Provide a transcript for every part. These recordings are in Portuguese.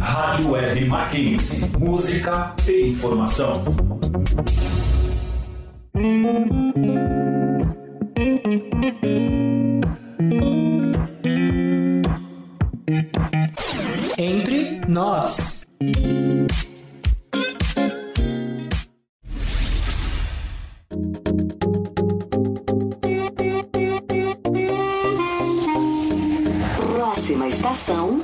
Rádio Web Mackenzie. Música e informação. Entre nós. Próxima estação.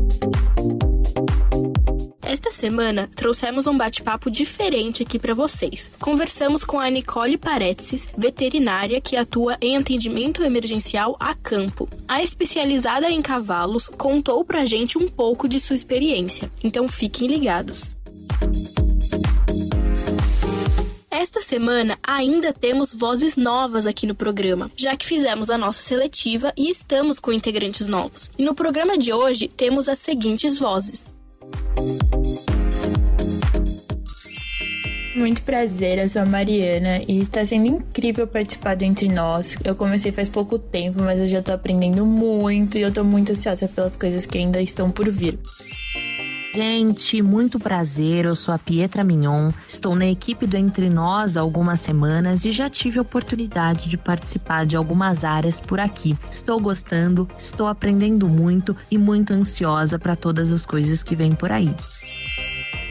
Esta semana trouxemos um bate-papo diferente aqui para vocês. Conversamos com a Nicole Paretzes, veterinária que atua em atendimento emergencial a campo. A especializada em cavalos contou pra gente um pouco de sua experiência, então fiquem ligados. Esta semana ainda temos vozes novas aqui no programa, já que fizemos a nossa seletiva e estamos com integrantes novos. E no programa de hoje temos as seguintes vozes: Muito prazer, eu sou a Mariana e está sendo incrível participar do Entre Nós. Eu comecei faz pouco tempo, mas eu já tô aprendendo muito e eu tô muito ansiosa pelas coisas que ainda estão por vir. Gente, muito prazer. Eu sou a Pietra Mignon. Estou na equipe do Entre Nós há algumas semanas e já tive a oportunidade de participar de algumas áreas por aqui. Estou gostando, estou aprendendo muito e muito ansiosa para todas as coisas que vêm por aí.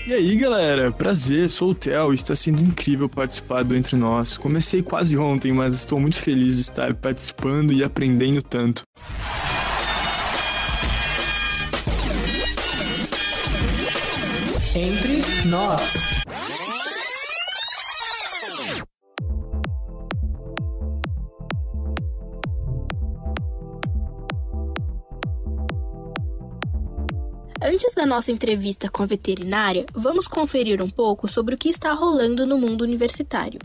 E aí, galera? Prazer, sou o Theo está sendo incrível participar do Entre Nós. Comecei quase ontem, mas estou muito feliz de estar participando e aprendendo tanto. Entre nós. Antes da nossa entrevista com a veterinária, vamos conferir um pouco sobre o que está rolando no mundo universitário.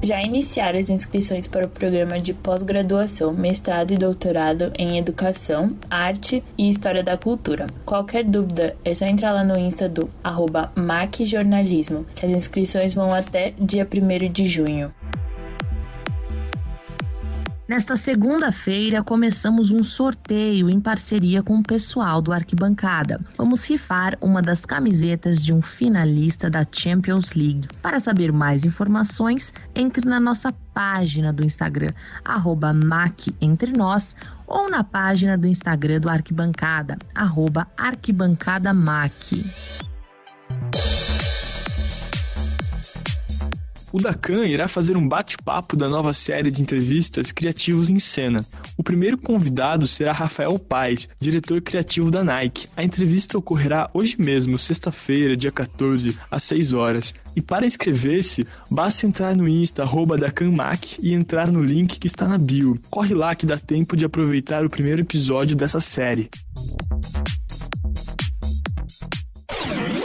Já iniciaram as inscrições para o programa de pós-graduação, mestrado e doutorado em Educação, Arte e História da Cultura. Qualquer dúvida é só entrar lá no Insta do arroba MacJornalismo, que as inscrições vão até dia 1 de junho. Nesta segunda-feira, começamos um sorteio em parceria com o pessoal do Arquibancada. Vamos rifar uma das camisetas de um finalista da Champions League. Para saber mais informações, entre na nossa página do Instagram, MacEntreNós, ou na página do Instagram do Arquibancada, arroba ArquibancadaMac. O Dacan irá fazer um bate-papo da nova série de entrevistas Criativos em Cena. O primeiro convidado será Rafael Paes, diretor criativo da Nike. A entrevista ocorrerá hoje mesmo, sexta-feira, dia 14, às 6 horas. E para inscrever-se, basta entrar no Insta DacanMac e entrar no link que está na bio. Corre lá que dá tempo de aproveitar o primeiro episódio dessa série.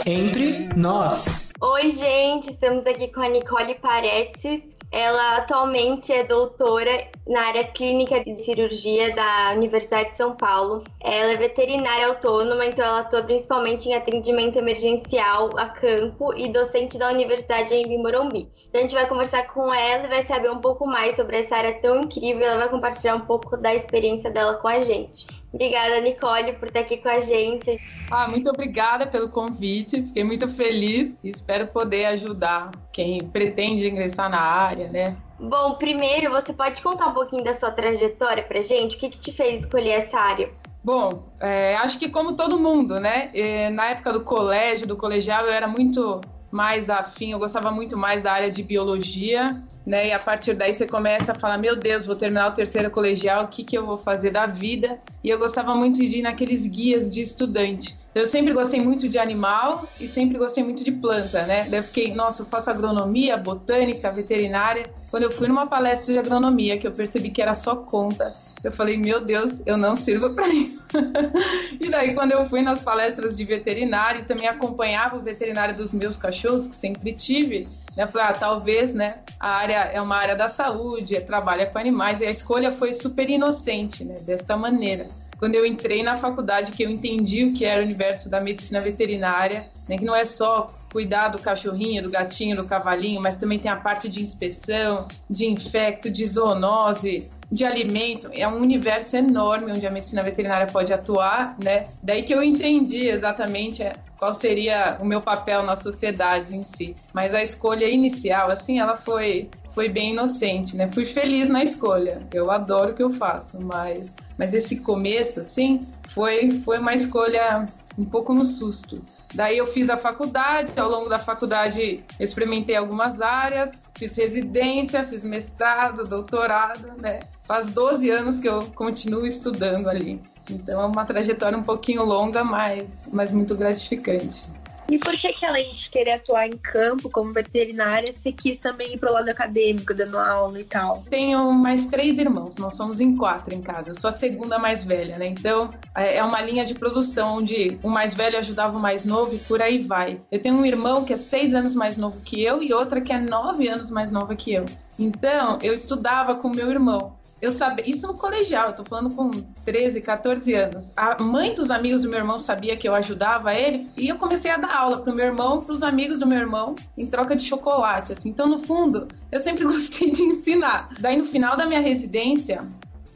Entre nós. Oi, gente, estamos aqui com a Nicole Paretzes. Ela atualmente é doutora na área clínica de cirurgia da Universidade de São Paulo. Ela é veterinária autônoma, então ela atua principalmente em atendimento emergencial a campo e docente da Universidade em Morumbi. Então a gente vai conversar com ela e vai saber um pouco mais sobre essa área tão incrível. Ela vai compartilhar um pouco da experiência dela com a gente. Obrigada, Nicole, por estar aqui com a gente. Ah, muito obrigada pelo convite. Fiquei muito feliz e espero poder ajudar quem pretende ingressar na área, né? Bom, primeiro, você pode contar um pouquinho da sua trajetória pra gente? O que, que te fez escolher essa área? Bom, é, acho que como todo mundo, né? E, na época do colégio, do colegial, eu era muito mais afim, eu gostava muito mais da área de biologia, né? E a partir daí você começa a falar: meu Deus, vou terminar o terceiro colegial, o que, que eu vou fazer da vida? E eu gostava muito de ir naqueles guias de estudante. Eu sempre gostei muito de animal e sempre gostei muito de planta, né? Daí eu fiquei, nossa, eu faço agronomia, botânica, veterinária. Quando eu fui numa palestra de agronomia, que eu percebi que era só conta, eu falei, meu Deus, eu não sirvo para isso. e daí, quando eu fui nas palestras de veterinária e também acompanhava o veterinário dos meus cachorros, que sempre tive, né? Falei, ah, talvez, né? A área é uma área da saúde, é, trabalha com animais, e a escolha foi super inocente, né? Desta maneira quando eu entrei na faculdade que eu entendi o que era o universo da medicina veterinária, né, que não é só cuidar do cachorrinho, do gatinho, do cavalinho, mas também tem a parte de inspeção, de infecto, de zoonose, de alimento. É um universo enorme onde a medicina veterinária pode atuar, né? Daí que eu entendi exatamente é, qual seria o meu papel na sociedade em si. Mas a escolha inicial, assim, ela foi foi bem inocente, né? Fui feliz na escolha. Eu adoro o que eu faço, mas mas esse começo assim foi foi uma escolha um pouco no susto. Daí eu fiz a faculdade, ao longo da faculdade experimentei algumas áreas, fiz residência, fiz mestrado, doutorado, né? Faz 12 anos que eu continuo estudando ali. Então é uma trajetória um pouquinho longa, mas, mas muito gratificante. E por que que além de querer atuar em campo como veterinária, você quis também ir pro lado acadêmico, dando aula e tal? Tenho mais três irmãos, nós somos em quatro em casa. Eu sou a segunda mais velha, né? Então é, é uma linha de produção onde o mais velho ajudava o mais novo e por aí vai. Eu tenho um irmão que é seis anos mais novo que eu e outra que é nove anos mais nova que eu. Então eu estudava com meu irmão eu sabia, isso no colegial, eu tô falando com 13, 14 anos. A mãe dos amigos do meu irmão sabia que eu ajudava ele e eu comecei a dar aula pro meu irmão, pros amigos do meu irmão, em troca de chocolate, assim. Então, no fundo, eu sempre gostei de ensinar. Daí, no final da minha residência,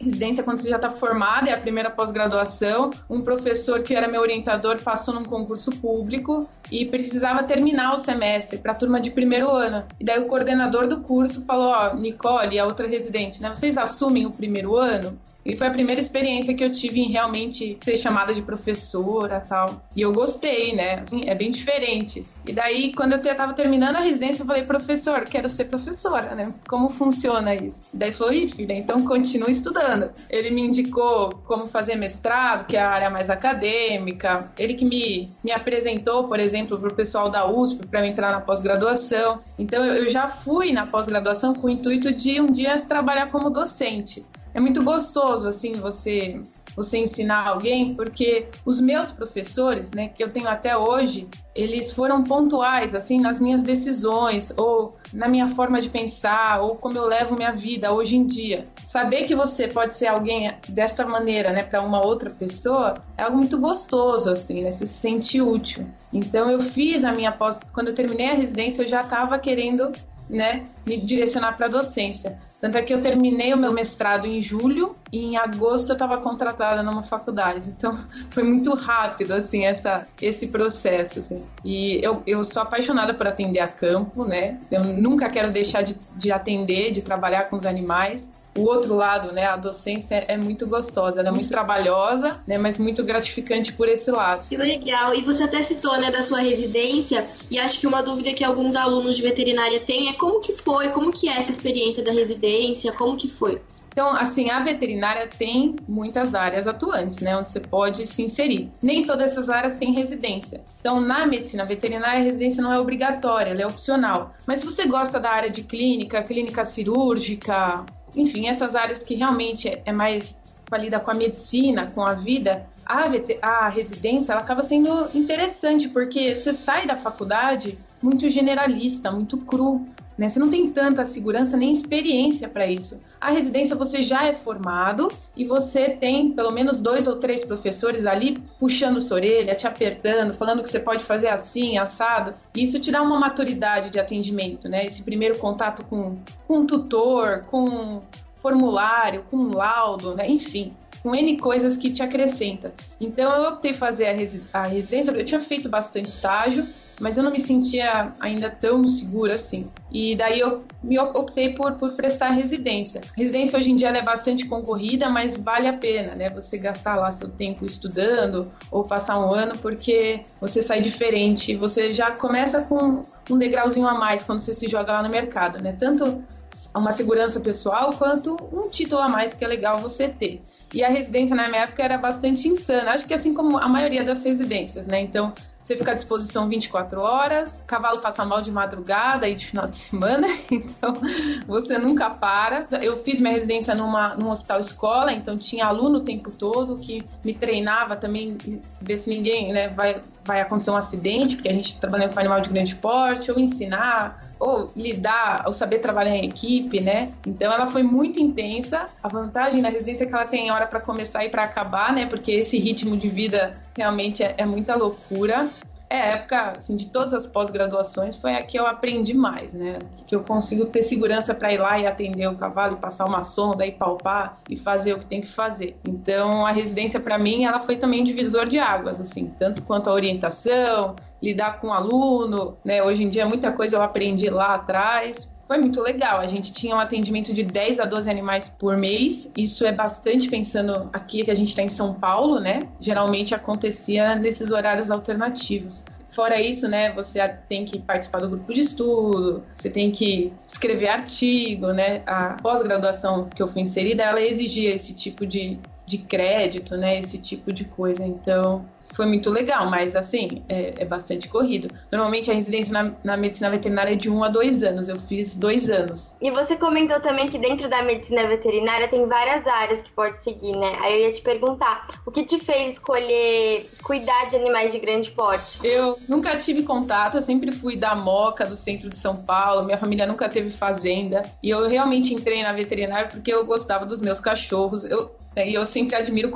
residência quando você já está formada, é a primeira pós-graduação. Um professor que era meu orientador passou num concurso público e precisava terminar o semestre para a turma de primeiro ano. E daí o coordenador do curso falou: Ó, Nicole, a outra residente, né? Vocês assumem o primeiro ano? E foi a primeira experiência que eu tive em realmente ser chamada de professora tal. E eu gostei, né? Assim, é bem diferente. E daí, quando eu tava terminando a residência, eu falei, professor, quero ser professora, né? Como funciona isso? Daí falou, ih, filha, então continue estudando. Ele me indicou como fazer mestrado, que é a área mais acadêmica. Ele que me, me apresentou, por exemplo, pro pessoal da USP para entrar na pós-graduação. Então, eu já fui na pós-graduação com o intuito de um dia trabalhar como docente é muito gostoso assim você você ensinar alguém, porque os meus professores, né, que eu tenho até hoje, eles foram pontuais assim nas minhas decisões ou na minha forma de pensar ou como eu levo minha vida hoje em dia. Saber que você pode ser alguém desta maneira, né, para uma outra pessoa, é algo muito gostoso assim, né, se sentir útil. Então eu fiz a minha pós, quando eu terminei a residência, eu já estava querendo né, me direcionar para a docência. Tanto é que eu terminei o meu mestrado em julho e em agosto eu estava contratada numa faculdade. Então foi muito rápido assim essa esse processo assim. E eu, eu sou apaixonada por atender a campo, né? Eu nunca quero deixar de, de atender, de trabalhar com os animais o outro lado, né, a docência é muito gostosa, ela é muito trabalhosa, né, mas muito gratificante por esse lado. Que legal. E você até citou, né, da sua residência, e acho que uma dúvida que alguns alunos de veterinária têm é como que foi, como que é essa experiência da residência, como que foi? Então, assim, a veterinária tem muitas áreas atuantes, né, onde você pode se inserir. Nem todas essas áreas têm residência. Então, na medicina veterinária, a residência não é obrigatória, ela é opcional. Mas se você gosta da área de clínica, clínica cirúrgica, enfim, essas áreas que realmente é mais valida com a medicina, com a vida, a, a residência ela acaba sendo interessante, porque você sai da faculdade muito generalista, muito cru. Né? Você não tem tanta segurança nem experiência para isso. A residência você já é formado e você tem pelo menos dois ou três professores ali puxando sua orelha, te apertando, falando que você pode fazer assim, assado. Isso te dá uma maturidade de atendimento, né? Esse primeiro contato com, com um tutor, com formulário, com laudo, né? enfim com N coisas que te acrescenta. Então eu optei fazer a, resi a residência, eu tinha feito bastante estágio, mas eu não me sentia ainda tão segura assim. E daí eu me optei por, por prestar residência. Residência hoje em dia é bastante concorrida, mas vale a pena, né? Você gastar lá seu tempo estudando ou passar um ano, porque você sai diferente. Você já começa com um degrauzinho a mais quando você se joga lá no mercado, né? Tanto uma segurança pessoal quanto um título a mais que é legal você ter. E a residência na minha época era bastante insana, acho que assim como a maioria das residências, né? Então, você fica à disposição 24 horas, cavalo passa mal de madrugada e de final de semana, então você nunca para. Eu fiz minha residência numa, num hospital escola, então tinha aluno o tempo todo que me treinava também, ver se ninguém né, vai, vai acontecer um acidente, porque a gente trabalhando com animal de grande porte, ou ensinar, ou lidar, ou saber trabalhar em equipe, né? Então ela foi muito intensa. A vantagem da residência é que ela tem hora para começar e para acabar, né? Porque esse ritmo de vida realmente é, é muita loucura. É, a época assim, de todas as pós-graduações foi a que eu aprendi mais, né? Que eu consigo ter segurança para ir lá e atender o cavalo e passar uma sonda e palpar e fazer o que tem que fazer. Então a residência para mim ela foi também divisor de águas, assim, tanto quanto a orientação, lidar com o aluno, né? Hoje em dia muita coisa eu aprendi lá atrás foi muito legal. A gente tinha um atendimento de 10 a 12 animais por mês. Isso é bastante pensando aqui que a gente está em São Paulo, né? Geralmente acontecia nesses horários alternativos. Fora isso, né, você tem que participar do grupo de estudo, você tem que escrever artigo, né? A pós-graduação que eu fui inserida, ela exigia esse tipo de, de crédito, né? Esse tipo de coisa. Então, foi muito legal, mas assim, é, é bastante corrido. Normalmente a residência na, na, medicina veterinária é de um a dois anos, eu fiz dois anos. E você comentou também que dentro da medicina veterinária tem várias áreas que pode seguir, né? Aí eu ia te perguntar, o que te fez escolher cuidar de animais de grande porte? Eu nunca tive contato, eu sempre fui da Moca, do centro de São Paulo, minha família nunca teve fazenda, e eu realmente entrei na veterinária porque eu gostava dos meus cachorros. Eu, e eu sempre admiro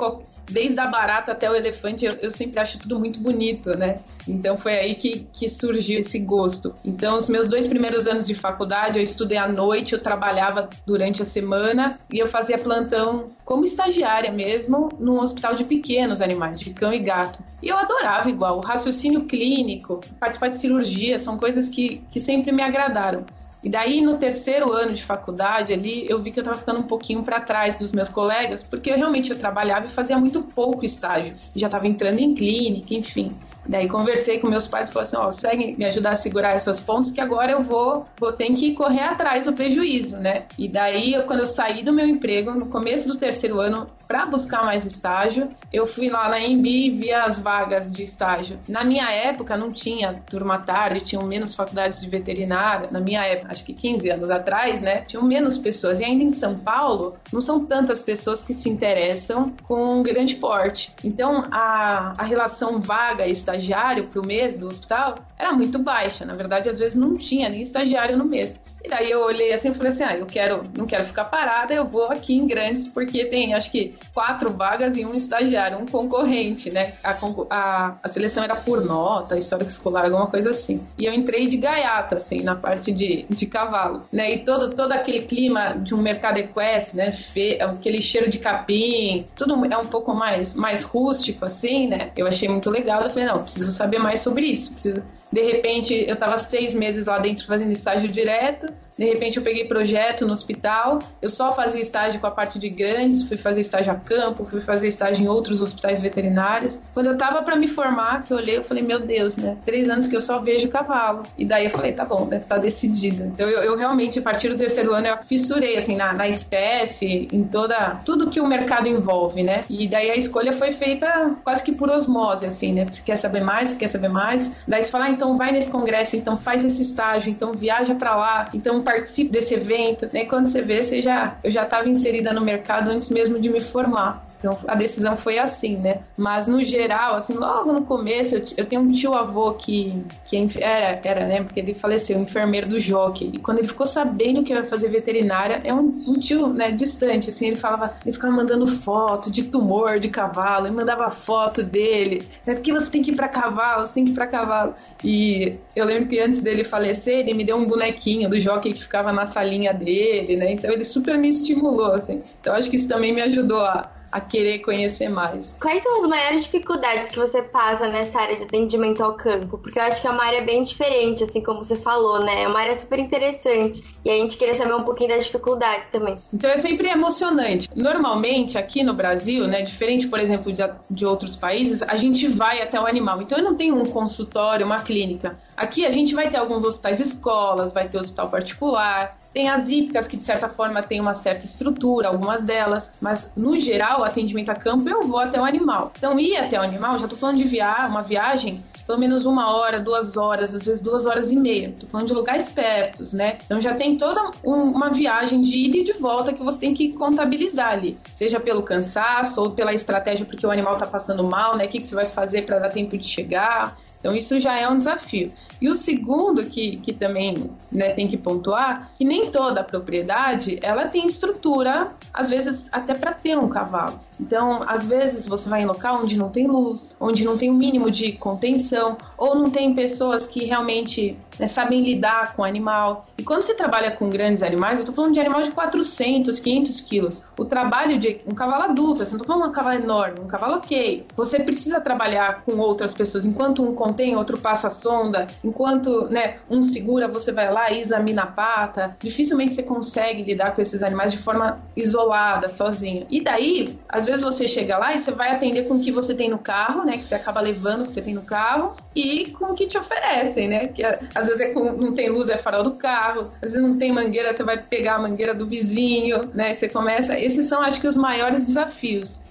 desde a barata até o elefante, eu, eu, sempre acho tudo muito bonito, né? Então foi aí que, que surgiu esse gosto. Então, os meus dois primeiros anos de faculdade, eu estudei à noite, eu trabalhava durante a semana e eu fazia plantão como estagiária mesmo num hospital de pequenos animais, de cão e gato. E eu adorava igual, o raciocínio clínico, participar de cirurgia, são coisas que, que sempre me agradaram. E daí, no terceiro ano de faculdade, ali, eu vi que eu estava ficando um pouquinho para trás dos meus colegas, porque eu realmente eu trabalhava e fazia muito pouco estágio. Já estava entrando em clínica, enfim. Daí conversei com meus pais e falei assim, ó, oh, me ajudar a segurar essas pontas que agora eu vou, vou ter que correr atrás do prejuízo, né? E daí, eu, quando eu saí do meu emprego, no começo do terceiro ano, para buscar mais estágio, eu fui lá na EMB e vi as vagas de estágio. Na minha época, não tinha turma tarde, tinham menos faculdades de veterinária. Na minha época, acho que 15 anos atrás, né? Tinham menos pessoas. E ainda em São Paulo, não são tantas pessoas que se interessam com grande porte. Então, a, a relação vaga e estágio estagiário o mês do hospital era muito baixa. Na verdade, às vezes não tinha nem estagiário no mês. E daí eu olhei assim e falei assim: ah, eu quero, não quero ficar parada, eu vou aqui em grandes, porque tem acho que quatro vagas e um estagiário, um concorrente, né? A, a, a seleção era por nota, histórico escolar, alguma coisa assim. E eu entrei de gaiata, assim, na parte de, de cavalo, né? E todo, todo aquele clima de um mercado equestre, né? Fe, aquele cheiro de capim, tudo é um pouco mais, mais rústico, assim, né? Eu achei muito legal. Eu falei: não, preciso saber mais sobre isso, preciso de repente, eu estava seis meses lá dentro fazendo estágio direto. De repente eu peguei projeto no hospital, eu só fazia estágio com a parte de grandes, fui fazer estágio a campo, fui fazer estágio em outros hospitais veterinários. Quando eu tava para me formar, que eu olhei, eu falei, meu Deus, né? Três anos que eu só vejo cavalo. E daí eu falei, tá bom, né? Tá decidido. Então eu, eu realmente, a partir do terceiro ano, eu fissurei, assim, na, na espécie, em toda... Tudo que o mercado envolve, né? E daí a escolha foi feita quase que por osmose, assim, né? Você quer saber mais, você quer saber mais. Daí você fala, ah, então vai nesse congresso, então faz esse estágio, então viaja para lá, então participe desse evento, né? Quando você vê, você já, eu já estava inserida no mercado antes mesmo de me formar. Então a decisão foi assim, né? Mas no geral, assim, logo no começo, eu, eu tenho um tio avô que, que é era, era, né? Porque ele faleceu, enfermeiro do Jockey. E quando ele ficou sabendo que eu ia fazer veterinária, é um, um tio, né, distante, assim, ele falava, ele ficava mandando foto de tumor de cavalo, ele mandava foto dele, né? Porque você tem que ir para cavalo, você tem que ir para cavalo. E eu lembro que antes dele falecer, ele me deu um bonequinho do Jockey que ficava na salinha dele, né? Então ele super me estimulou, assim. Então acho que isso também me ajudou a a querer conhecer mais. Quais são as maiores dificuldades que você passa nessa área de atendimento ao campo? Porque eu acho que é uma área bem diferente, assim como você falou, né? É uma área super interessante. E a gente queria saber um pouquinho da dificuldade também. Então é sempre emocionante. Normalmente, aqui no Brasil, né, diferente, por exemplo, de, de outros países, a gente vai até o animal. Então eu não tenho um consultório, uma clínica. Aqui a gente vai ter alguns hospitais escolas, vai ter hospital particular, tem as hípicas que de certa forma tem uma certa estrutura, algumas delas, mas no geral, o atendimento a campo eu vou até o animal. Então ir até o animal, já tô falando de via uma viagem pelo menos uma hora, duas horas, às vezes duas horas e meia. Tô falando de lugares pertos, né? Então já tem toda um, uma viagem de ida e de volta que você tem que contabilizar ali, seja pelo cansaço ou pela estratégia porque o animal tá passando mal, né? O que, que você vai fazer para dar tempo de chegar? Então isso já é um desafio. E o segundo que, que também né, tem que pontuar, que nem toda propriedade ela tem estrutura, às vezes até para ter um cavalo. Então, às vezes você vai em local onde não tem luz, onde não tem o um mínimo de contenção, ou não tem pessoas que realmente né, sabem lidar com o animal. E quando você trabalha com grandes animais, eu estou falando de animal de 400, 500 quilos. O trabalho de um cavalo adulto, você não estou falando um cavalo enorme, um cavalo ok. Você precisa trabalhar com outras pessoas. Enquanto um contém, outro passa a sonda. Enquanto né, um segura, você vai lá e examina a pata. Dificilmente você consegue lidar com esses animais de forma isolada, sozinha. E daí, às vezes você chega lá e você vai atender com o que você tem no carro, né? Que você acaba levando que você tem no carro e com o que te oferecem, né? Que às vezes é com, não tem luz, é farol do carro, às vezes não tem mangueira, você vai pegar a mangueira do vizinho, né? Você começa. Esses são, acho que, os maiores desafios.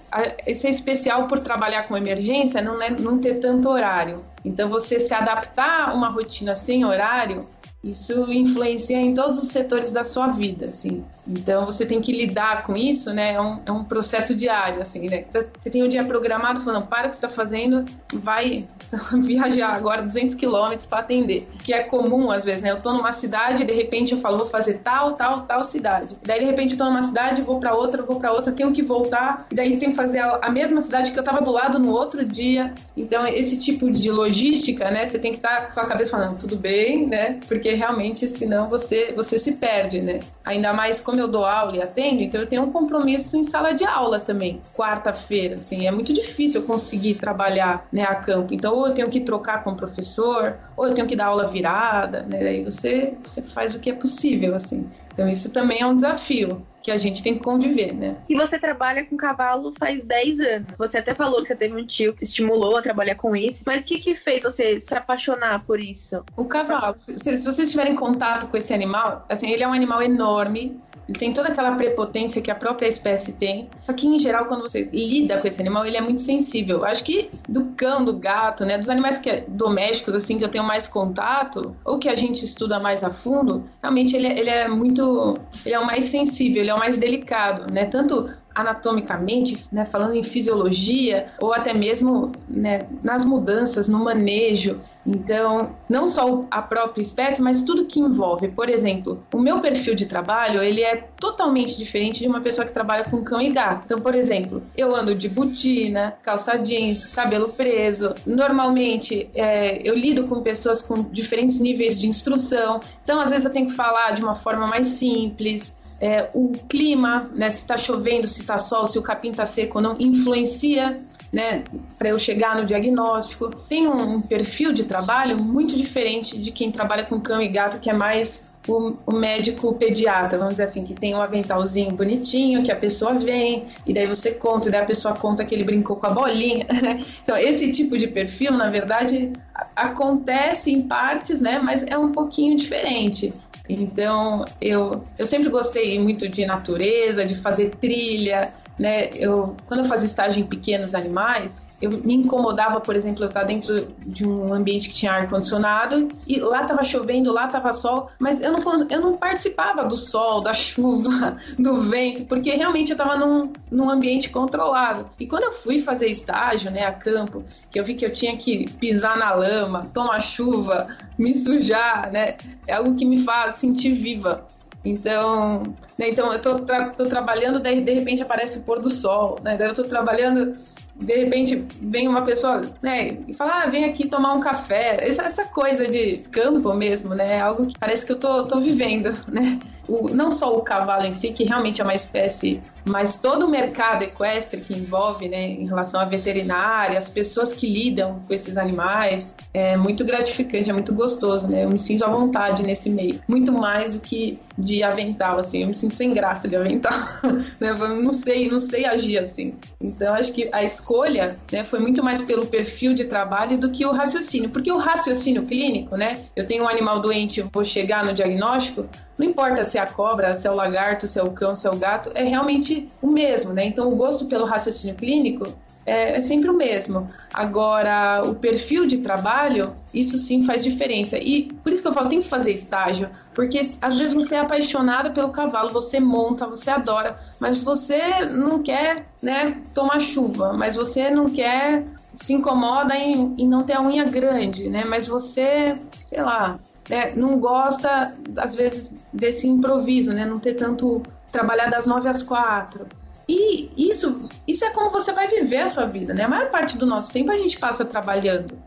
Isso é especial por trabalhar com emergência, não, é, não ter tanto horário. Então, você se adaptar a uma rotina sem horário isso influencia em todos os setores da sua vida, assim. Então você tem que lidar com isso, né? É um, é um processo diário, assim, né? Você, tem um dia programado, falando, para o que você está fazendo, vai viajar agora 200 quilômetros para atender. Que é comum, às vezes, né? Eu tô numa cidade, de repente eu falo, vou fazer tal, tal, tal cidade. Daí, de repente, eu tô numa cidade, vou para outra, vou para outra, tenho que voltar, e daí tenho que fazer a, a mesma cidade que eu tava do lado no outro dia. Então, esse tipo de logística, né? Você tem que estar tá com a cabeça falando, tudo bem, né? Porque realmente, senão você, você se perde, né? Ainda mais como eu dou aula e atendo, então eu tenho um compromisso em sala de aula também, quarta-feira, assim, é muito difícil eu conseguir trabalhar, né, a campo. Então, ou eu tenho que trocar com o professor, ou eu tenho que dar aula virada, né? Daí você, você faz o que é possível, assim. Então, isso também é um desafio que a gente tem que conviver, né? E você trabalha com cavalo faz 10 anos. Você até falou que você teve um tio que estimulou a trabalhar com isso, mas o que, que fez você se apaixonar por isso? O cavalo. Se, se vocês tiverem contato com esse animal, assim, ele é um animal enorme, ele tem toda aquela prepotência que a própria espécie tem. Só que, em geral, quando você lida com esse animal, ele é muito sensível. Acho que do cão, do gato, né? Dos animais que é domésticos, assim, que eu tenho mais contato, ou que a gente estuda mais a fundo, realmente ele, é, ele é muito. Ele é o mais sensível, ele é o mais delicado, né? Tanto anatomicamente, né, falando em fisiologia, ou até mesmo né, nas mudanças, no manejo. Então, não só a própria espécie, mas tudo que envolve. Por exemplo, o meu perfil de trabalho, ele é totalmente diferente de uma pessoa que trabalha com cão e gato. Então, por exemplo, eu ando de botina, calça jeans, cabelo preso. Normalmente, é, eu lido com pessoas com diferentes níveis de instrução. Então, às vezes eu tenho que falar de uma forma mais simples. É, o clima, né, se está chovendo, se está sol, se o capim está seco ou não, influencia né, para eu chegar no diagnóstico. Tem um, um, perfil de trabalho muito diferente de quem trabalha com cão e gato, que é mais o, o, médico pediatra, vamos dizer assim, que tem um aventalzinho bonitinho, que a pessoa vem, e daí você conta, e daí a pessoa conta que ele brincou com a bolinha. Né? Então, esse tipo de perfil, na verdade, acontece em partes, né, mas é um pouquinho diferente. Então, eu, eu sempre gostei muito de natureza, de fazer trilha, né? Eu, quando eu fazia estágio em pequenos animais, eu me incomodava, por exemplo, eu estar dentro de um ambiente que tinha ar condicionado e lá estava chovendo, lá estava sol, mas eu não, eu não participava do sol, da chuva, do vento, porque realmente eu estava num, num ambiente controlado. E quando eu fui fazer estágio, né, a campo, que eu vi que eu tinha que pisar na lama, tomar chuva, me sujar, né, é algo que me faz sentir viva. Então, né, então eu tô, tra tô trabalhando, daí de repente aparece o pôr do sol, né? Daí eu tô trabalhando, de repente vem uma pessoa, né, e fala, ah, vem aqui tomar um café. Essa, essa coisa de campo mesmo, né? É algo que parece que eu tô, tô vivendo, né? O, não só o cavalo em si, que realmente é uma espécie, mas todo o mercado equestre que envolve, né, em relação à veterinária, as pessoas que lidam com esses animais, é muito gratificante, é muito gostoso, né? Eu me sinto à vontade nesse meio, muito mais do que de avental, assim, eu me sinto sem graça de avental, né? Eu não sei, não sei agir assim. Então, acho que a escolha, né, foi muito mais pelo perfil de trabalho do que o raciocínio, porque o raciocínio clínico, né, eu tenho um animal doente, eu vou chegar no diagnóstico, não importa se é a cobra, se é o lagarto, se é o cão, se é o gato, é realmente o mesmo, né? Então, o gosto pelo raciocínio clínico é, é, sempre o mesmo. Agora, o perfil de trabalho, isso sim faz diferença. E por isso que eu falo, tem que fazer estágio, porque às vezes você é apaixonada pelo cavalo, você monta, você adora, mas você não quer, né, tomar chuva, mas você não quer se incomoda em, em não ter a unha grande, né? Mas você, sei lá, é, não gosta às vezes desse improviso, né? Não ter tanto trabalhar das nove às quatro. E isso, isso é como você vai viver a sua vida, né? A maior parte do nosso tempo a gente passa trabalhando.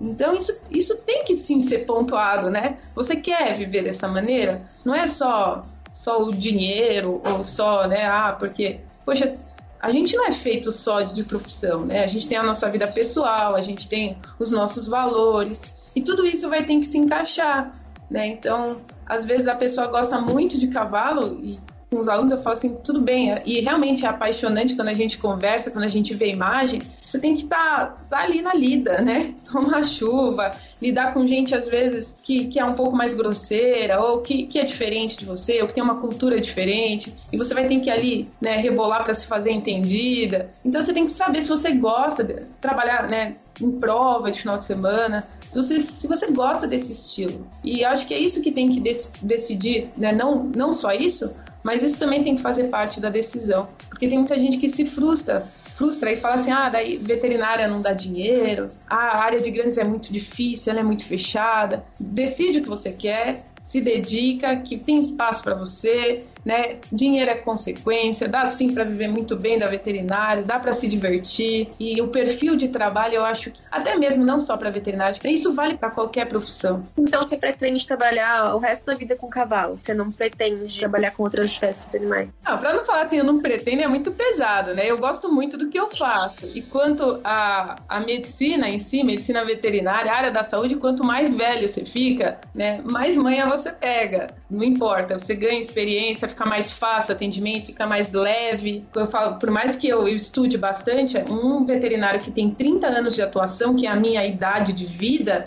Então isso, isso tem que sim ser pontuado, né? Você quer viver dessa maneira? Não é só só o dinheiro ou só, né? Ah, porque poxa, a gente não é feito só de profissão, né? A gente tem a nossa vida pessoal, a gente tem os nossos valores e tudo isso vai ter que se encaixar, né? Então, às vezes a pessoa gosta muito de cavalo e com os alunos, eu falo assim, tudo bem, e realmente é apaixonante quando a gente conversa, quando a gente vê a imagem, você tem que estar tá, tá ali na lida, né? Tomar chuva, lidar com gente, às vezes, que, que é um pouco mais grosseira, ou que, que é diferente de você, ou que tem uma cultura diferente, e você vai ter que ali, né, rebolar para se fazer entendida. Então você tem que saber se você gosta de trabalhar, né, em prova de final de semana, se você, se você gosta desse estilo. E acho que é isso que tem que dec decidir, né? Não, não só isso, mas isso também tem que fazer parte da decisão, porque tem muita gente que se frustra, frustra e fala assim: "Ah, daí veterinária não dá dinheiro, ah, a área de grandes é muito difícil, ela é muito fechada". Decide o que você quer, se dedica, que tem espaço para você, né? Dinheiro é consequência, dá sim para viver muito bem da veterinária, dá para se divertir e o perfil de trabalho eu acho que até mesmo não só para veterinária, isso vale para qualquer profissão. Então você pretende trabalhar o resto da vida com cavalo? Você não pretende trabalhar com outras espécies de animais? Não, para não falar assim, eu não pretendo é muito pesado, né? Eu gosto muito do que eu faço. E quanto a, a medicina em si, medicina veterinária, área da saúde, quanto mais velho você fica, né, mais manha você pega. Não importa, você ganha experiência, fica mais fácil o atendimento, fica mais leve. Eu falo, por mais que eu, eu estude bastante, um veterinário que tem 30 anos de atuação, que é a minha idade de vida,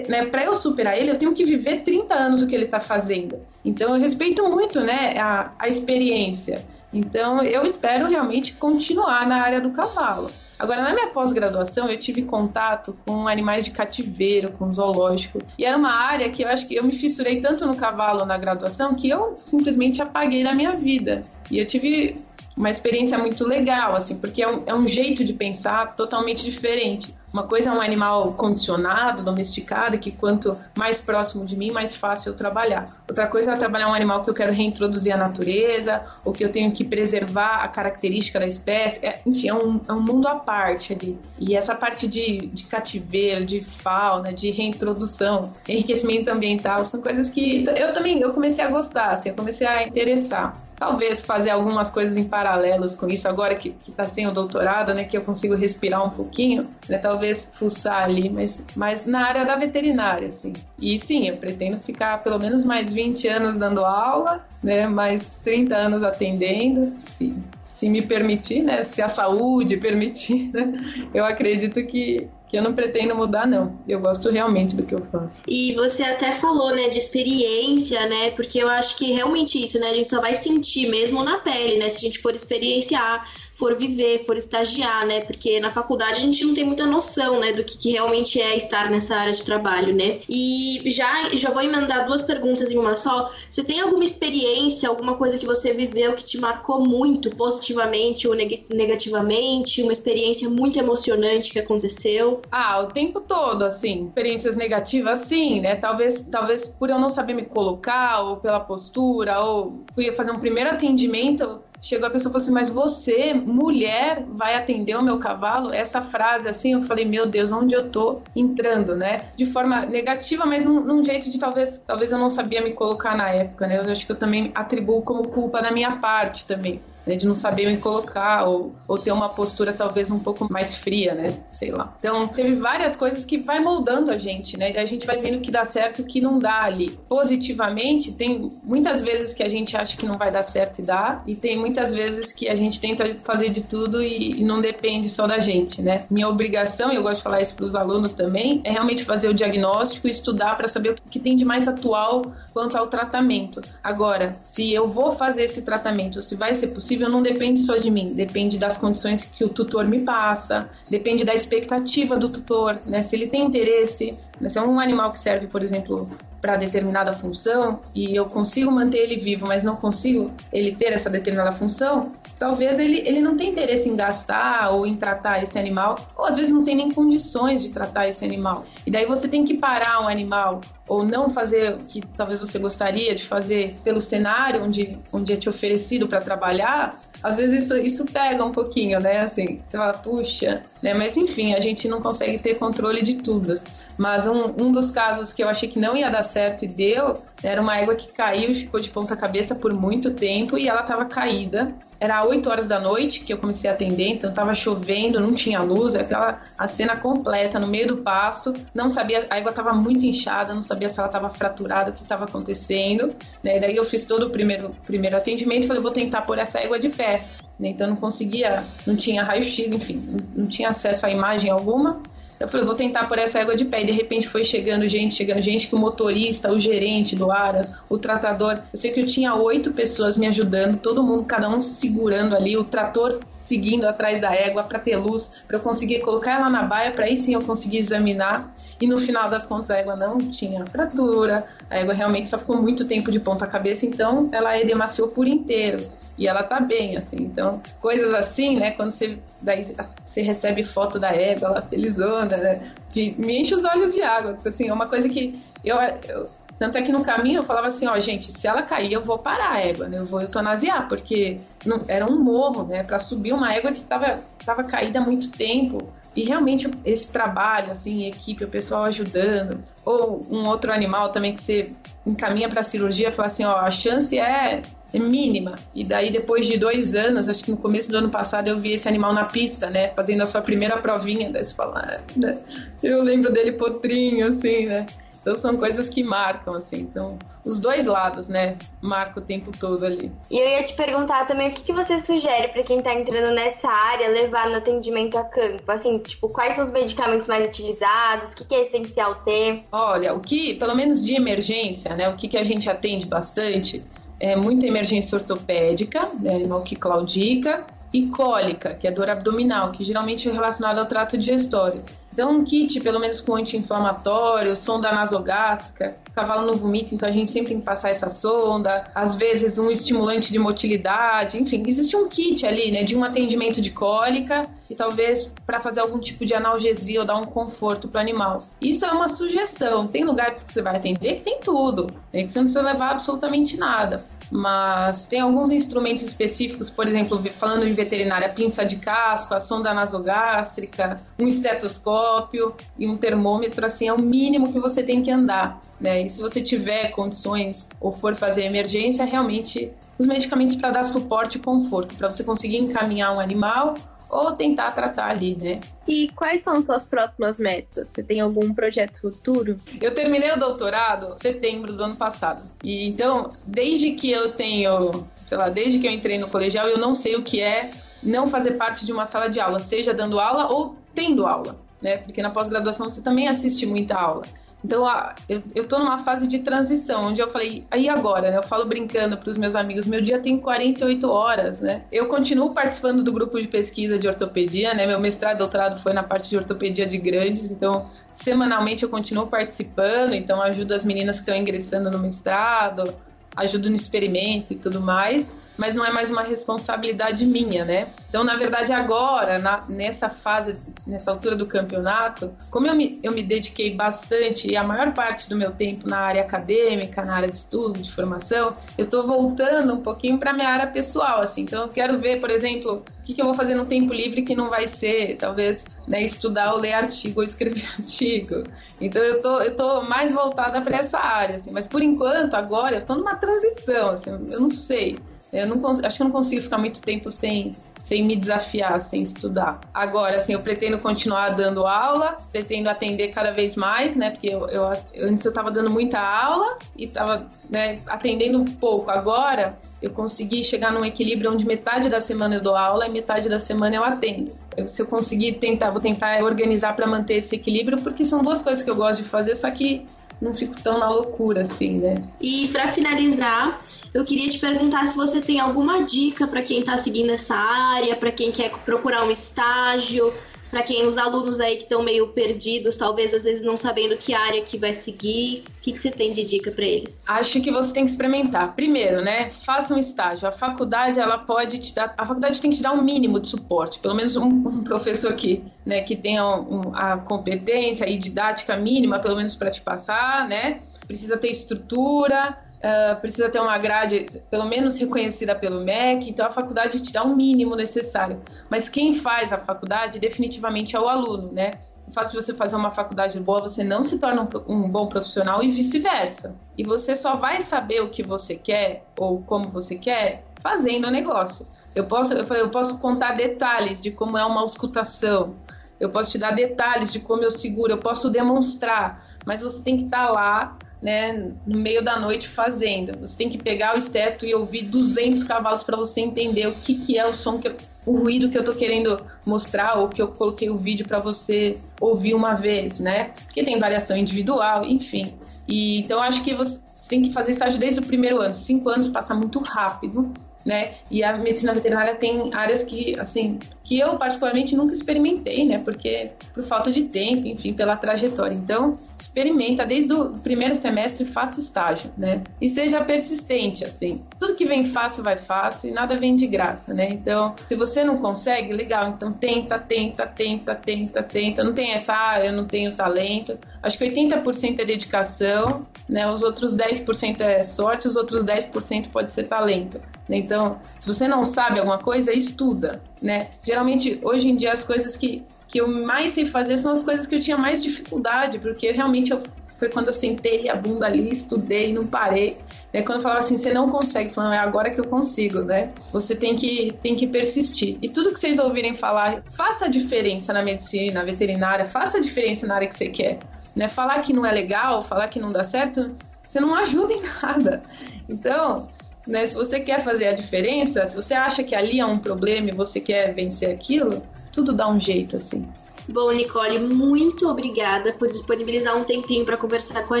né, para eu superar ele, eu tenho que viver 30 anos o que ele está fazendo. Então, eu respeito muito né, a, a experiência. Então, eu espero realmente continuar na área do cavalo. Agora, na minha pós-graduação, eu tive contato com animais de cativeiro, com zoológico. E era uma área que eu acho que eu me fissurei tanto no cavalo na graduação que eu simplesmente apaguei na minha vida. E eu tive uma experiência muito legal, assim, porque é um, é um jeito de pensar totalmente diferente. Uma coisa é um animal condicionado, domesticado, que quanto mais próximo de mim, mais fácil eu trabalhar. Outra coisa é trabalhar um animal que eu quero reintroduzir à natureza, ou que eu tenho que preservar a característica da espécie. É, enfim, é um, é um mundo à parte ali. E essa parte de, de cativeiro, de fauna, de reintrodução, enriquecimento ambiental, são coisas que eu também eu comecei a gostar, assim, eu comecei a interessar talvez fazer algumas coisas em paralelos com isso agora que, que tá sem o doutorado, né, que eu consigo respirar um pouquinho, né, talvez fuçar ali, mas, mas na área da veterinária, assim. E sim, eu pretendo ficar pelo menos mais 20 anos dando aula, né, mais 30 anos atendendo, se, se me permitir, né, se a saúde permitir, né, eu acredito que, que eu não pretendo mudar, não. Eu gosto realmente do que eu faço. E você até falou, né, de experiência, né? Porque eu acho que realmente isso, né? A gente só vai sentir mesmo na pele, né? Se a gente for experienciar for viver, for estagiar, né? Porque na faculdade a gente não tem muita noção, né, do que, que realmente é estar nessa área de trabalho, né? E já, já vou emendar duas perguntas em uma só. Você tem alguma experiência, alguma coisa que você viveu que te marcou muito, positivamente ou neg negativamente? Uma experiência muito emocionante que aconteceu? Ah, o tempo todo, assim. Experiências negativas, sim, né? Talvez, talvez por eu não saber me colocar, ou pela postura, ou fui fazer um primeiro atendimento chegou a pessoa e falou assim: Mas você, mulher, vai atender o meu cavalo? Essa frase, assim, eu falei: Meu Deus, onde eu tô entrando, né? De forma negativa, mas num, num jeito de talvez, talvez eu não sabia me colocar na época, né? Eu acho que eu também atribuo como culpa da minha parte também né, de não saber me colocar ou, ou ter uma postura talvez um pouco mais fria, né? Sei lá. Então, teve várias coisas que vai moldando a gente, né? E a gente vai vendo que dá certo e que não dá ali. Positivamente, tem muitas vezes que a gente acha que não vai dar certo e dá, e tem muitas vezes que a gente tenta fazer de tudo e, e não depende só da gente, né? Minha obrigação, e eu gosto de falar isso para os alunos também, é realmente fazer o diagnóstico e estudar para saber o que tem de mais atual quanto ao tratamento. Agora, se eu vou fazer esse tratamento, se vai ser possível, possível não depende só de mim, depende das condições que o tutor me passa, depende da expectativa do tutor, né? Se ele tem interesse, né? se é um animal que serve, por exemplo, para determinada função e eu consigo manter ele vivo, mas não consigo ele ter essa determinada função, talvez ele, ele não tenha interesse em gastar ou em tratar esse animal, ou às vezes não tem nem condições de tratar esse animal. E daí você tem que parar um animal ou não fazer o que talvez você gostaria de fazer pelo cenário onde, onde é te oferecido para trabalhar, às vezes isso, isso pega um pouquinho, né? Assim, você fala, puxa, né? Mas enfim, a gente não consegue ter controle de tudo. Mas um, um dos casos que eu achei que não ia dar certo e deu, era uma égua que caiu e ficou de ponta cabeça por muito tempo e ela estava caída. Era 8 horas da noite que eu comecei a atender, então estava chovendo, não tinha luz, aquela a cena completa no meio do pasto. Não sabia, a égua estava muito inchada, não sabia se ela estava fraturada, o que estava acontecendo. Né? Daí eu fiz todo o primeiro, primeiro atendimento e falei, vou tentar pôr essa égua de pé. Né? Então não conseguia, não tinha raio-x, enfim, não, tinha acesso a imagem alguma. Eu falei, vou tentar por essa égua de pé. E de repente foi chegando gente, chegando gente, que o motorista, o gerente do Aras, o tratador. Eu sei que eu tinha oito pessoas me ajudando, todo mundo, cada um segurando ali, o trator seguindo atrás da égua para ter luz, para eu conseguir colocar ela na baia, para aí sim eu conseguir examinar. E no final das contas a égua não tinha fratura, a égua realmente só ficou muito tempo de ponta cabeça, então ela edemaciou por inteiro e ela tá bem, assim. Então, coisas assim, né? Quando você, daí, você recebe foto da égua, ela felizona, né? De, me enche os olhos de água. Assim, é uma coisa que eu, eu tanto é que no caminho eu falava assim, ó, gente, se ela cair, eu vou parar a égua, né? Eu vou eutanasiar, porque não, era um morro, né? Para subir uma égua que estava tava caída há muito tempo. E realmente esse trabalho, assim, equipe, o pessoal ajudando, ou um outro animal também que você encaminha para cirurgia, fala assim, ó, a chance é é mínima. E daí, depois de dois anos, acho que no começo do ano passado, eu vi esse animal na pista, né? Fazendo a sua primeira provinha. Daí você fala, né? Eu lembro dele potrinho, assim, né? Então são coisas que marcam, assim. Então, os dois lados, né? Marca o tempo todo ali. E eu ia te perguntar também o que, que você sugere para quem tá entrando nessa área levar no atendimento a campo? Assim, tipo, quais são os medicamentos mais utilizados? O que, que é essencial ter? Olha, o que, pelo menos de emergência, né? O que, que a gente atende bastante é muita emergência ortopédica, né? Animal que claudica e cólica, que é dor abdominal, que geralmente é relacionada ao trato digestório. Então, um kit, pelo menos com anti-inflamatório, sonda nasogástrica, o cavalo não vomita, então a gente sempre tem que passar essa sonda, às vezes um estimulante de motilidade, enfim, existe um kit ali, né, de um atendimento de cólica e talvez para fazer algum tipo de analgesia ou dar um conforto para o animal. Isso é uma sugestão. Tem lugares que você vai atender que tem tudo, né, que você não precisa levar absolutamente nada mas tem alguns instrumentos específicos, por exemplo, falando em veterinária, pinça de casco, a sonda nasogástrica, um estetoscópio e um termômetro, assim, é o mínimo que você tem que andar, né? E se você tiver condições ou for fazer emergência, realmente os medicamentos para dar suporte e conforto, para você conseguir encaminhar um animal ou tentar tratar ali, né? E quais são suas próximas metas? Você tem algum projeto futuro? Eu terminei o doutorado em setembro do ano passado. E então, desde que eu tenho, sei lá, desde que eu entrei no colegial, eu não sei o que é não fazer parte de uma sala de aula, seja dando aula ou tendo aula, né? Porque na pós-graduação você também assiste muita aula. Então, eu, eu tô numa fase de transição, onde eu falei, aí agora, né? Eu falo brincando para os meus amigos, meu dia tem 48 horas, né? Eu continuo participando do grupo de pesquisa de ortopedia, né? Meu mestrado e doutorado foi na parte de ortopedia de grandes, então, semanalmente eu continuo participando, então ajudo as meninas que estão ingressando no mestrado, ajudo no experimento e tudo mais. Mas não é mais uma responsabilidade minha, né? Então, na verdade, agora, na, nessa fase, nessa altura do campeonato, como eu me, eu me dediquei bastante e a maior parte do meu tempo na área acadêmica, na área de estudo, de formação, eu tô voltando um pouquinho para minha área pessoal, assim. Então, eu quero ver, por exemplo, o que, que eu vou fazer no tempo livre que não vai ser, talvez, né, estudar ou ler artigo ou escrever artigo. Então, eu tô, eu tô mais voltada para essa área, assim. Mas, por enquanto, agora, eu tô numa transição, assim, eu não sei. Eu não, acho que eu não consigo ficar muito tempo sem, sem me desafiar, sem estudar. Agora, assim, eu pretendo continuar dando aula, pretendo atender cada vez mais, né? Porque eu, eu antes eu estava dando muita aula e estava né, atendendo pouco. Agora eu consegui chegar num equilíbrio onde metade da semana eu dou aula e metade da semana eu atendo. Eu, se eu conseguir tentar, vou tentar organizar para manter esse equilíbrio, porque são duas coisas que eu gosto de fazer, só que não fico tão na loucura assim, né? E para finalizar, eu queria te perguntar se você tem alguma dica para quem está seguindo essa área, para quem quer procurar um estágio, para quem os alunos aí que estão meio perdidos, talvez às vezes não sabendo que área que vai seguir, o que, que você tem de dica para eles? Acho que você tem que experimentar. Primeiro, né, faça um estágio. A faculdade ela pode te dar, a faculdade tem que te dar um mínimo de suporte, pelo menos um, um professor que, né, que tenha um, a competência e didática mínima, pelo menos para te passar, né? Precisa ter estrutura uh, precisa ter uma grade, pelo menos reconhecida pelo MEC, então a faculdade te dá o um mínimo necessário. Mas quem faz a faculdade definitivamente é o aluno, né? O fato de você fazer uma faculdade boa, você não se torna um, um bom profissional e vice-versa. E você só vai saber o que você quer ou como você quer fazendo o negócio. Eu posso, eu falei, eu posso contar detalhes de como é uma auscultação. Eu posso te dar detalhes de como eu seguro, eu posso demonstrar, mas você tem que estar lá né, no meio da noite fazendo. Você tem que pegar o esteto e ouvir 200 cavalos para você entender o que, que é o som que eu, o ruído que eu tô querendo mostrar ou que eu coloquei o vídeo para você ouvir uma vez, né? Porque tem variação individual, enfim. E então acho que você tem que fazer estágio desde o primeiro ano. Cinco anos passa muito rápido né? E a medicina veterinária tem áreas que, assim, que eu particularmente nunca experimentei, né? Porque por falta de tempo, enfim, pela trajetória. Então, experimenta desde o primeiro semestre, faça estágio, né? E seja persistente, assim. Tudo que vem fácil vai fácil e nada vem de graça, né? Então, se você não consegue, legal. Então, tenta, tenta, tenta, tenta, tenta. Não tem essa, ah, eu não tenho talento. Acho que 80% é dedicação, né? Os outros 10% é sorte, os outros 10% pode ser talento. Né? Então, se você não sabe alguma coisa, estuda, né? Geralmente, hoje em dia, as coisas que, que eu mais sei fazer são as coisas que eu tinha mais dificuldade, porque realmente eu, foi quando eu sentei a bunda ali, estudei, não parei. Né? Quando eu falava assim, você não consegue, falando, é agora que eu consigo, né? Você tem que, tem que persistir. E tudo que vocês ouvirem falar, faça a diferença na medicina, na veterinária, faça a diferença na área que você quer. Né? Falar que não é legal, falar que não dá certo, você não ajuda em nada. Então, né, se você quer fazer a diferença, se você acha que ali é um problema e você quer vencer aquilo, tudo dá um jeito assim. Bom, Nicole, muito obrigada por disponibilizar um tempinho para conversar com a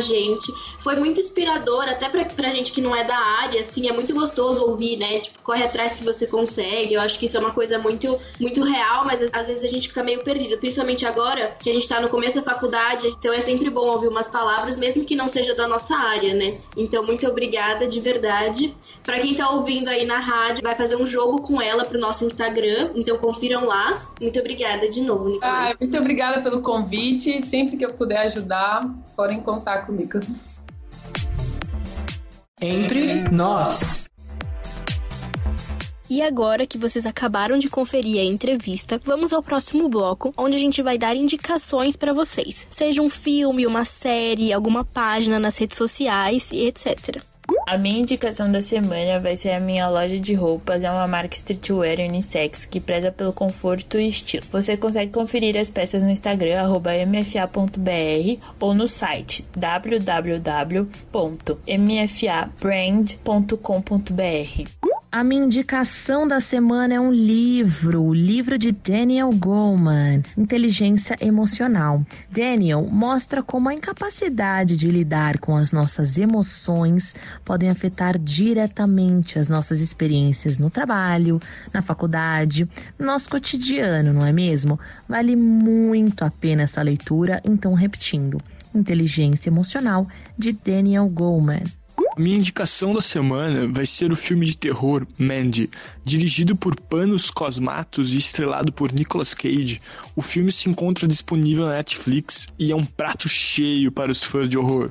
gente. Foi muito inspirador, até pra, pra gente que não é da área, assim, é muito gostoso ouvir, né? Tipo, corre atrás que você consegue. Eu acho que isso é uma coisa muito, muito real, mas às vezes a gente fica meio perdido, principalmente agora que a gente tá no começo da faculdade, então é sempre bom ouvir umas palavras, mesmo que não seja da nossa área, né? Então, muito obrigada de verdade. Para quem tá ouvindo aí na rádio, vai fazer um jogo com ela pro nosso Instagram, então confiram lá. Muito obrigada de novo, Nicole. Ah, muito obrigada pelo convite. Sempre que eu puder ajudar, podem contar comigo. Entre nós. E agora que vocês acabaram de conferir a entrevista, vamos ao próximo bloco, onde a gente vai dar indicações para vocês. Seja um filme, uma série, alguma página nas redes sociais e etc. A minha indicação da semana vai ser a minha loja de roupas, é uma marca streetwear unissex que preza pelo conforto e estilo. Você consegue conferir as peças no Instagram mfa.br ou no site www.mfabrand.com.br. A minha indicação da semana é um livro, o livro de Daniel Goleman, Inteligência Emocional. Daniel mostra como a incapacidade de lidar com as nossas emoções podem afetar diretamente as nossas experiências no trabalho, na faculdade, no nosso cotidiano, não é mesmo? Vale muito a pena essa leitura, então repetindo. Inteligência Emocional de Daniel Goleman. Minha indicação da semana vai ser o filme de terror Mandy, dirigido por Panos Cosmatos e estrelado por Nicolas Cage. O filme se encontra disponível na Netflix e é um prato cheio para os fãs de horror.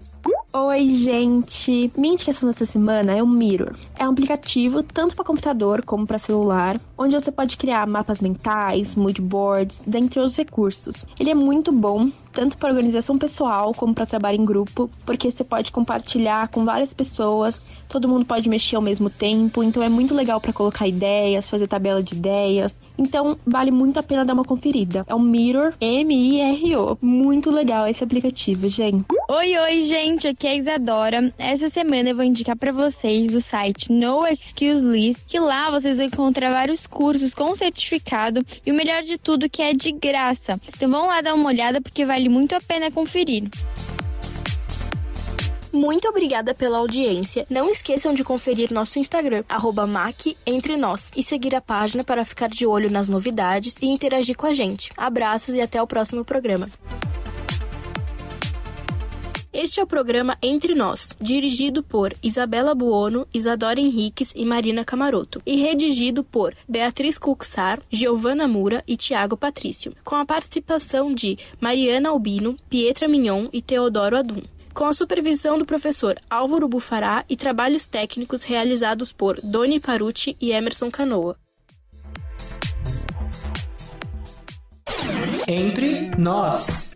Oi, gente! Minha indicação dessa semana é o Mirror. É um aplicativo tanto para computador como para celular, onde você pode criar mapas mentais, mood boards, dentre outros recursos. Ele é muito bom, tanto para organização pessoal como para trabalho em grupo, porque você pode compartilhar com várias pessoas, todo mundo pode mexer ao mesmo tempo, então é muito legal para colocar ideias, fazer tabela de ideias. Então, vale muito a pena dar uma conferida. É o Mirror, M-I-R-O. Muito legal esse aplicativo, gente. Oi, oi, gente, aqui é a Isadora. Essa semana eu vou indicar para vocês o site No Excuse List, que lá vocês vão encontrar vários cursos com certificado e o melhor de tudo que é de graça. Então vão lá dar uma olhada porque vale muito a pena conferir. Muito obrigada pela audiência. Não esqueçam de conferir nosso Instagram, @mac entre nós, e seguir a página para ficar de olho nas novidades e interagir com a gente. Abraços e até o próximo programa. Este é o programa Entre Nós, dirigido por Isabela Buono, Isadora Henriques e Marina Camaroto, e redigido por Beatriz Cuxar, Giovana Mura e Tiago Patrício, com a participação de Mariana Albino, Pietra Mignon e Teodoro Adum com a supervisão do professor Álvaro Bufará e trabalhos técnicos realizados por Doni Parucci e Emerson Canoa. Entre nós.